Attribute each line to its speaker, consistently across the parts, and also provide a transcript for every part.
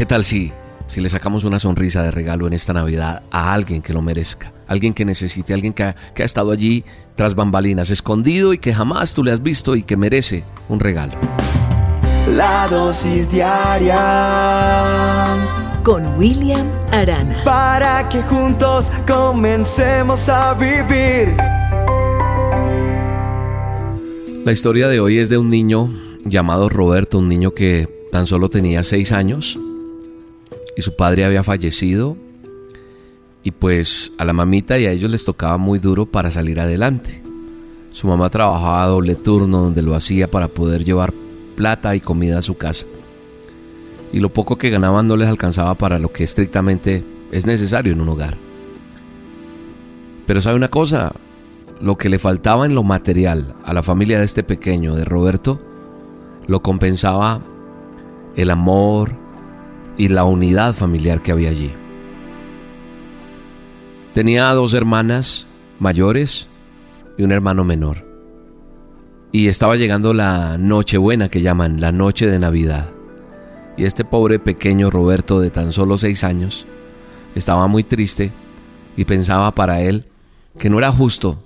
Speaker 1: ¿Qué tal si, si le sacamos una sonrisa de regalo en esta Navidad a alguien que lo merezca? Alguien que necesite, alguien que ha, que ha estado allí tras bambalinas, escondido y que jamás tú le has visto y que merece un regalo.
Speaker 2: La dosis diaria
Speaker 3: con William Arana.
Speaker 2: para que juntos comencemos a vivir.
Speaker 1: La historia de hoy es de un niño llamado Roberto, un niño que tan solo tenía seis años y su padre había fallecido y pues a la mamita y a ellos les tocaba muy duro para salir adelante. Su mamá trabajaba a doble turno donde lo hacía para poder llevar plata y comida a su casa. Y lo poco que ganaban no les alcanzaba para lo que estrictamente es necesario en un hogar. Pero sabe una cosa, lo que le faltaba en lo material a la familia de este pequeño, de Roberto, lo compensaba el amor y la unidad familiar que había allí. Tenía dos hermanas mayores y un hermano menor. Y estaba llegando la Nochebuena que llaman, la noche de Navidad. Y este pobre pequeño Roberto de tan solo seis años estaba muy triste y pensaba para él que no era justo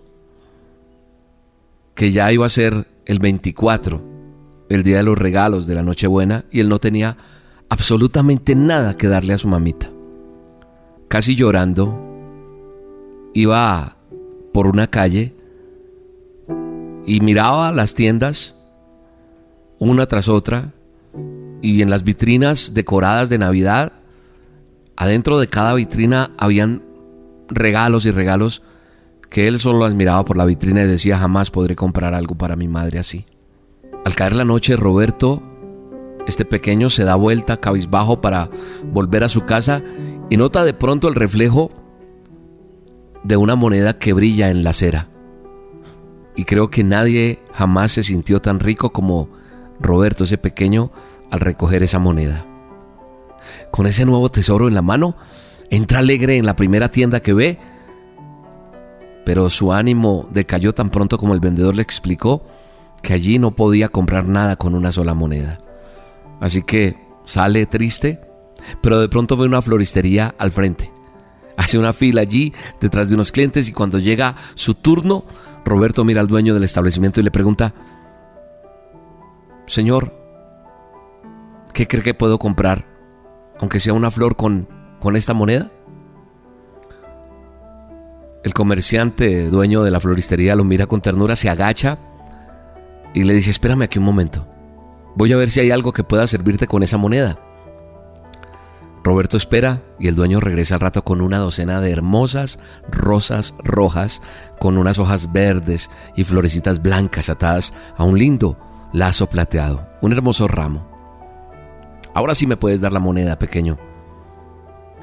Speaker 1: que ya iba a ser el 24, el día de los regalos de la Nochebuena, y él no tenía absolutamente nada que darle a su mamita. Casi llorando, iba por una calle y miraba las tiendas una tras otra y en las vitrinas decoradas de Navidad, adentro de cada vitrina habían regalos y regalos que él solo las miraba por la vitrina y decía jamás podré comprar algo para mi madre así. Al caer la noche, Roberto, este pequeño, se da vuelta cabizbajo para volver a su casa y nota de pronto el reflejo de una moneda que brilla en la acera. Y creo que nadie jamás se sintió tan rico como Roberto, ese pequeño, al recoger esa moneda. Con ese nuevo tesoro en la mano, entra alegre en la primera tienda que ve pero su ánimo decayó tan pronto como el vendedor le explicó que allí no podía comprar nada con una sola moneda. Así que sale triste, pero de pronto ve una floristería al frente. Hace una fila allí detrás de unos clientes y cuando llega su turno, Roberto mira al dueño del establecimiento y le pregunta, Señor, ¿qué cree que puedo comprar? Aunque sea una flor con, con esta moneda. El comerciante, dueño de la floristería, lo mira con ternura, se agacha y le dice, espérame aquí un momento. Voy a ver si hay algo que pueda servirte con esa moneda. Roberto espera y el dueño regresa al rato con una docena de hermosas rosas rojas con unas hojas verdes y florecitas blancas atadas a un lindo lazo plateado, un hermoso ramo. Ahora sí me puedes dar la moneda, pequeño.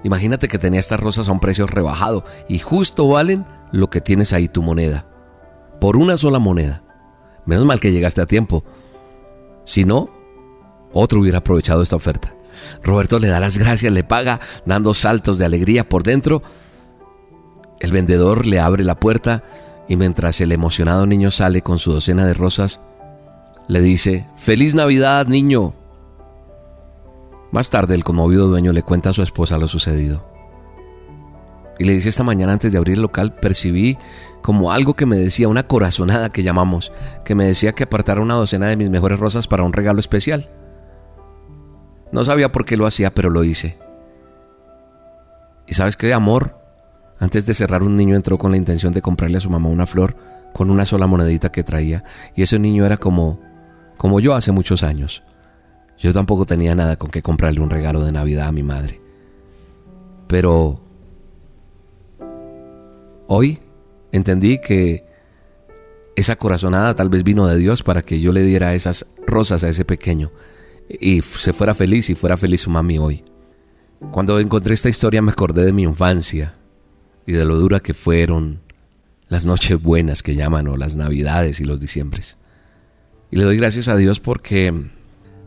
Speaker 1: Imagínate que tenía estas rosas a un precio rebajado y justo valen lo que tienes ahí tu moneda. Por una sola moneda. Menos mal que llegaste a tiempo. Si no, otro hubiera aprovechado esta oferta. Roberto le da las gracias, le paga, dando saltos de alegría por dentro. El vendedor le abre la puerta y mientras el emocionado niño sale con su docena de rosas, le dice, Feliz Navidad, niño. Más tarde el conmovido dueño le cuenta a su esposa lo sucedido. Y le dice esta mañana antes de abrir el local percibí como algo que me decía, una corazonada que llamamos, que me decía que apartara una docena de mis mejores rosas para un regalo especial. No sabía por qué lo hacía, pero lo hice. ¿Y sabes qué, amor? Antes de cerrar un niño entró con la intención de comprarle a su mamá una flor con una sola monedita que traía, y ese niño era como como yo hace muchos años. Yo tampoco tenía nada con que comprarle un regalo de Navidad a mi madre. Pero hoy entendí que esa corazonada tal vez vino de Dios para que yo le diera esas rosas a ese pequeño y se fuera feliz y fuera feliz su mami hoy. Cuando encontré esta historia me acordé de mi infancia y de lo dura que fueron las noches buenas que llaman o las navidades y los diciembres. Y le doy gracias a Dios porque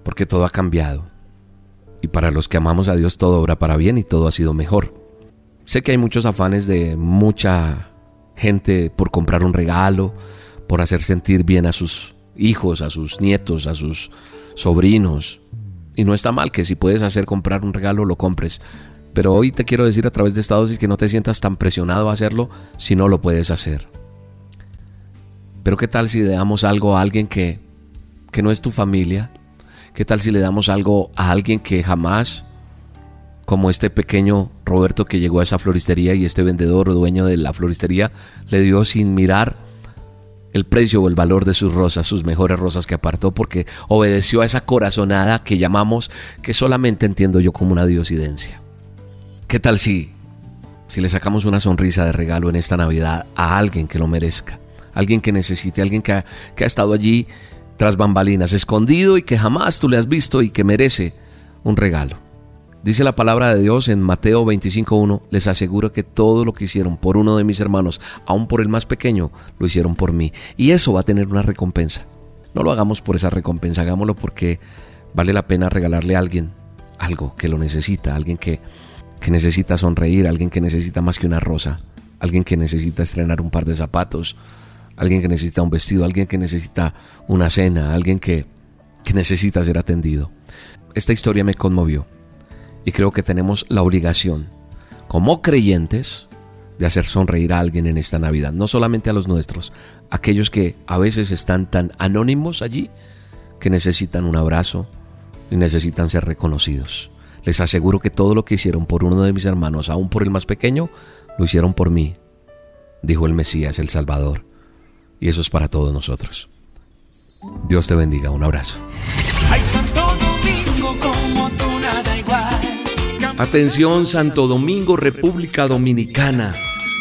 Speaker 1: porque todo ha cambiado. Y para los que amamos a Dios todo obra para bien y todo ha sido mejor. Sé que hay muchos afanes de mucha gente por comprar un regalo, por hacer sentir bien a sus hijos, a sus nietos, a sus sobrinos. Y no está mal que si puedes hacer comprar un regalo, lo compres. Pero hoy te quiero decir a través de esta dosis que no te sientas tan presionado a hacerlo si no lo puedes hacer. Pero ¿qué tal si le damos algo a alguien que, que no es tu familia? ¿Qué tal si le damos algo a alguien que jamás, como este pequeño Roberto que llegó a esa floristería y este vendedor dueño de la floristería, le dio sin mirar el precio o el valor de sus rosas, sus mejores rosas que apartó porque obedeció a esa corazonada que llamamos, que solamente entiendo yo como una diosidencia? ¿Qué tal si, si le sacamos una sonrisa de regalo en esta Navidad a alguien que lo merezca? Alguien que necesite, alguien que ha estado allí tras bambalinas, escondido y que jamás tú le has visto y que merece un regalo. Dice la palabra de Dios en Mateo 25.1, les aseguro que todo lo que hicieron por uno de mis hermanos, aun por el más pequeño, lo hicieron por mí. Y eso va a tener una recompensa. No lo hagamos por esa recompensa, hagámoslo porque vale la pena regalarle a alguien algo que lo necesita, alguien que, que necesita sonreír, alguien que necesita más que una rosa, alguien que necesita estrenar un par de zapatos, alguien que necesita un vestido, alguien que necesita una cena, alguien que, que necesita ser atendido. Esta historia me conmovió y creo que tenemos la obligación, como creyentes, de hacer sonreír a alguien en esta Navidad, no solamente a los nuestros, aquellos que a veces están tan anónimos allí que necesitan un abrazo y necesitan ser reconocidos. Les aseguro que todo lo que hicieron por uno de mis hermanos, aún por el más pequeño, lo hicieron por mí, dijo el Mesías, el Salvador. Y eso es para todos nosotros. Dios te bendiga, un abrazo.
Speaker 4: Atención Santo Domingo, República Dominicana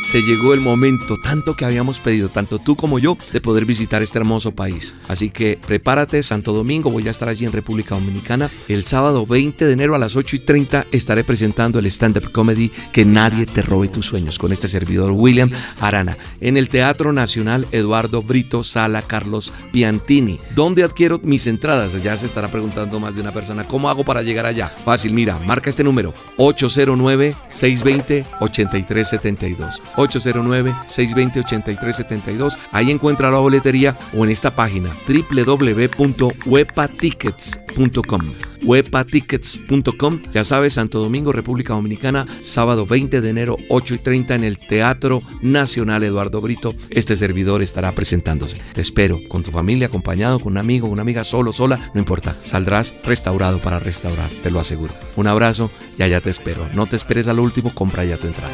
Speaker 4: se llegó el momento, tanto que habíamos pedido, tanto tú como yo, de poder visitar este hermoso país. Así que prepárate, Santo Domingo, voy a estar allí en República Dominicana. El sábado 20 de enero a las 8 y 30 estaré presentando el stand-up comedy Que nadie te robe tus sueños con este servidor William Arana en el Teatro Nacional Eduardo Brito Sala Carlos Piantini. ¿Dónde adquiero mis entradas? Ya se estará preguntando más de una persona. ¿Cómo hago para llegar allá? Fácil, mira, marca este número 809 620 8372. 809-620-8372. Ahí encuentra la boletería o en esta página www.wepatickets.com. Wepatickets.com. Ya sabes, Santo Domingo, República Dominicana, sábado 20 de enero, 8 y 30 en el Teatro Nacional Eduardo Brito. Este servidor estará presentándose. Te espero con tu familia, acompañado, con un amigo, una amiga, solo, sola, no importa. Saldrás restaurado para restaurar, te lo aseguro. Un abrazo y allá te espero. No te esperes a lo último, compra ya tu entrada.